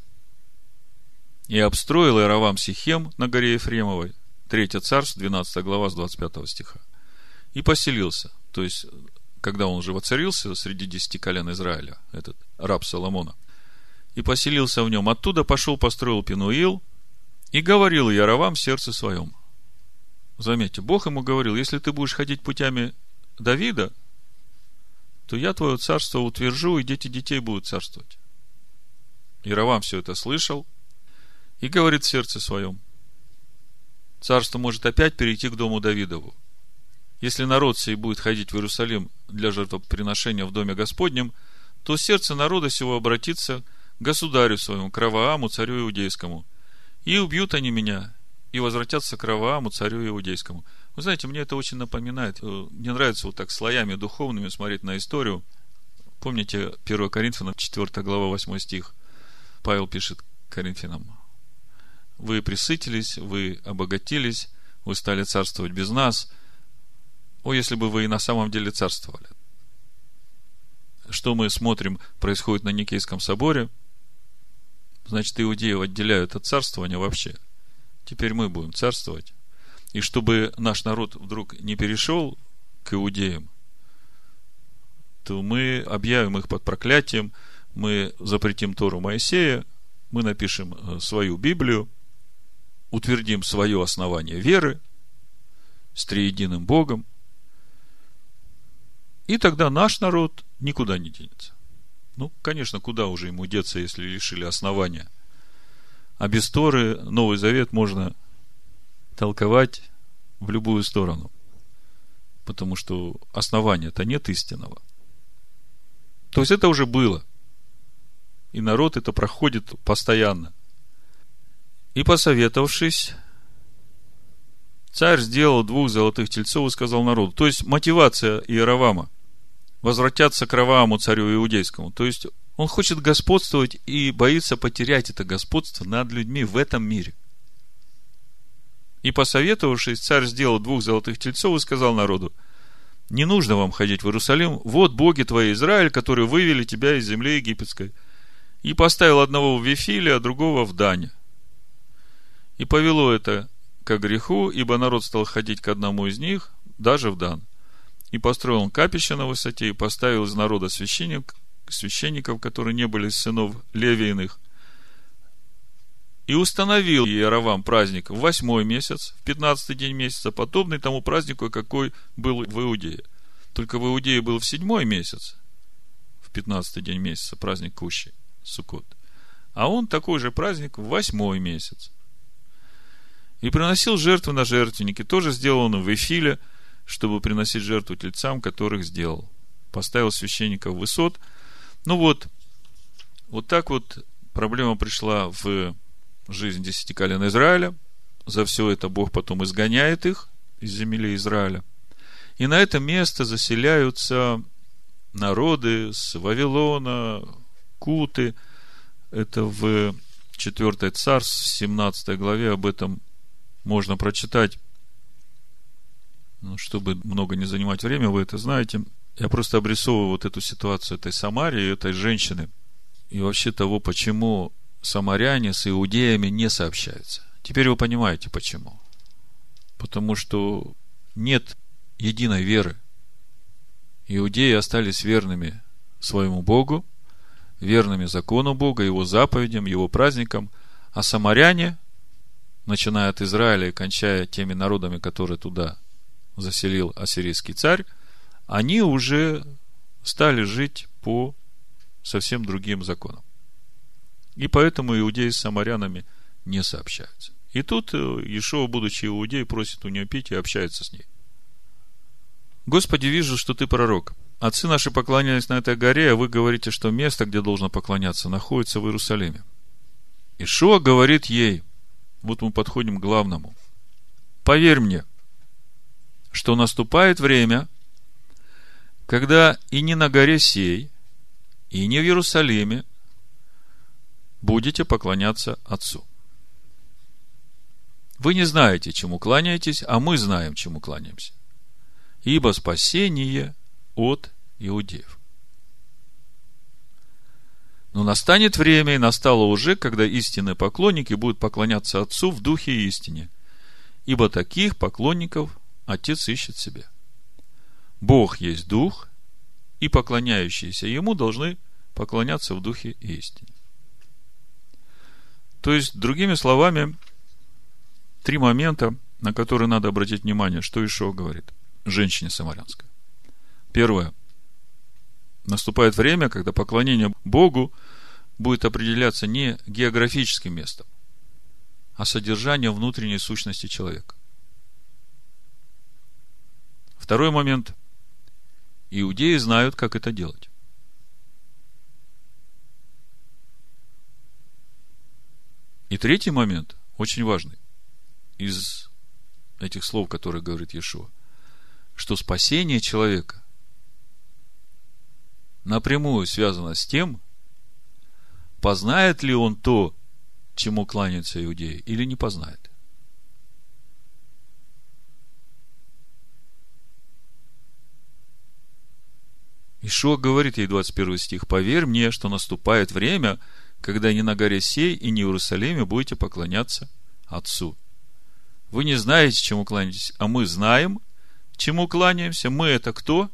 И обстроил Иеравам Сихем на горе Ефремовой, Третье Царство, 12 глава, с 25 стиха. И поселился. То есть, когда он уже воцарился среди десяти колен Израиля, этот раб Соломона, и поселился в нем. Оттуда пошел, построил Пинуил и говорил Яровам в сердце своем. Заметьте, Бог ему говорил, если ты будешь ходить путями Давида, то я твое царство утвержу, и дети детей будут царствовать. Яровам все это слышал и говорит в сердце своем, царство может опять перейти к дому Давидову. Если народ сей будет ходить в Иерусалим для жертвоприношения в доме Господнем, то сердце народа сего обратится государю своему, Кравааму, царю иудейскому. И убьют они меня, и возвратятся к Равааму, царю иудейскому. Вы знаете, мне это очень напоминает. Э, мне нравится вот так слоями духовными смотреть на историю. Помните 1 Коринфянам, 4 глава, 8 стих. Павел пишет Коринфянам. Вы присытились, вы обогатились, вы стали царствовать без нас. О, если бы вы и на самом деле царствовали. Что мы смотрим, происходит на Никейском соборе – Значит, иудеев отделяют от царствования вообще. Теперь мы будем царствовать. И чтобы наш народ вдруг не перешел к иудеям, то мы объявим их под проклятием, мы запретим Тору Моисея, мы напишем э, свою Библию, утвердим свое основание веры с триединым Богом, и тогда наш народ никуда не денется. Ну, конечно, куда уже ему деться, если лишили основания? А без Торы Новый Завет можно толковать в любую сторону. Потому что основания-то нет истинного. То есть это уже было. И народ это проходит постоянно. И посоветовавшись, царь сделал двух золотых тельцов и сказал народу. То есть мотивация Иеравама возвратятся к Равааму, царю иудейскому. То есть, он хочет господствовать и боится потерять это господство над людьми в этом мире. И посоветовавшись, царь сделал двух золотых тельцов и сказал народу, не нужно вам ходить в Иерусалим, вот боги твои, Израиль, которые вывели тебя из земли египетской. И поставил одного в Вифиле, а другого в Дане. И повело это к греху, ибо народ стал ходить к одному из них, даже в Дан. И построил он капище на высоте, и поставил из народа священник, священников, которые не были сынов Левииных. И установил Иеровам праздник в восьмой месяц, в пятнадцатый день месяца, подобный тому празднику, какой был в Иудее. Только в Иудее был в седьмой месяц, в пятнадцатый день месяца, праздник Кущи, Суккот. А он такой же праздник в восьмой месяц. И приносил жертвы на жертвенники, тоже сделано в Эфиле – чтобы приносить жертву тельцам, которых сделал. Поставил священников высот. Ну вот, вот так вот проблема пришла в жизнь десяти колен Израиля. За все это Бог потом изгоняет их из земли Израиля. И на это место заселяются народы с Вавилона, Куты. Это в 4 царств, 17 главе об этом можно прочитать. Ну, чтобы много не занимать время, вы это знаете. Я просто обрисовываю вот эту ситуацию этой Самарии, этой женщины. И вообще того, почему самаряне с иудеями не сообщаются. Теперь вы понимаете, почему. Потому что нет единой веры. Иудеи остались верными своему Богу, верными закону Бога, Его заповедям, Его праздникам, а самаряне, начиная от Израиля и кончая теми народами, которые туда заселил ассирийский царь, они уже стали жить по совсем другим законам. И поэтому иудеи с самарянами не сообщаются. И тут э, Ишуа, будучи иудеей, просит у нее пить и общается с ней. Господи, вижу, что ты пророк. Отцы наши поклонялись на этой горе, а вы говорите, что место, где должно поклоняться, находится в Иерусалиме. Ишуа говорит ей, вот мы подходим к главному. Поверь мне, что наступает время, когда и не на горе сей, и не в Иерусалиме будете поклоняться Отцу. Вы не знаете, чему кланяетесь, а мы знаем, чему кланяемся. Ибо спасение от иудеев. Но настанет время, и настало уже, когда истинные поклонники будут поклоняться Отцу в духе и истине. Ибо таких поклонников Отец ищет себе. Бог есть Дух, и поклоняющиеся Ему должны поклоняться в Духе и истине. То есть, другими словами, три момента, на которые надо обратить внимание, что Ишо говорит женщине самарянской. Первое. Наступает время, когда поклонение Богу будет определяться не географическим местом, а содержанием внутренней сущности человека. Второй момент. Иудеи знают, как это делать. И третий момент, очень важный, из этих слов, которые говорит Иешуа, что спасение человека напрямую связано с тем, познает ли он то, чему кланяется иудеи, или не познает. Ишуа говорит ей 21 стих, «Поверь мне, что наступает время, когда ни на горе сей и ни в Иерусалиме будете поклоняться Отцу. Вы не знаете, чему кланяетесь, а мы знаем, чему кланяемся. Мы это кто?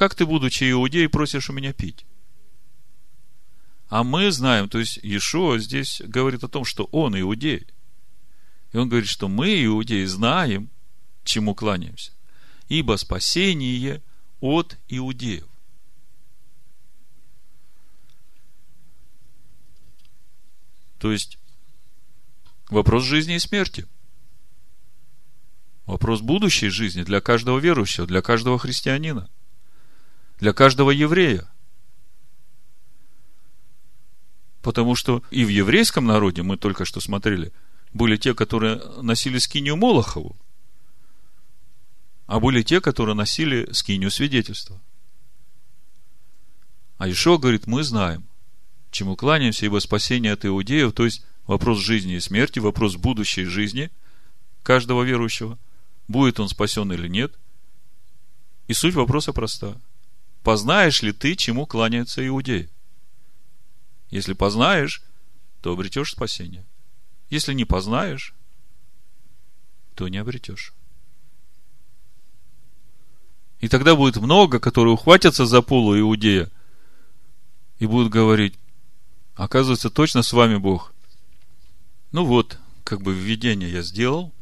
Как ты, будучи иудей, просишь у меня пить? А мы знаем, то есть Иешуа здесь говорит о том, что он иудей. И он говорит, что мы, иудеи, знаем, чему кланяемся. Ибо спасение от иудеев. То есть, вопрос жизни и смерти. Вопрос будущей жизни для каждого верующего, для каждого христианина, для каждого еврея. Потому что и в еврейском народе, мы только что смотрели, были те, которые носили скинию Молохову, а были те, которые носили скинию свидетельства. А еще говорит, мы знаем, чему кланяемся, ибо спасение от иудеев, то есть вопрос жизни и смерти, вопрос будущей жизни каждого верующего, будет он спасен или нет. И суть вопроса проста. Познаешь ли ты, чему кланяются иудеи? Если познаешь, то обретешь спасение. Если не познаешь, то не обретешь. И тогда будет много, которые ухватятся за полу иудея и будут говорить, Оказывается, точно с вами Бог. Ну вот, как бы введение я сделал.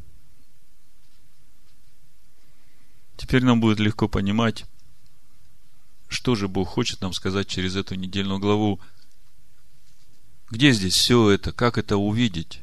Теперь нам будет легко понимать, что же Бог хочет нам сказать через эту недельную главу. Где здесь все это? Как это увидеть?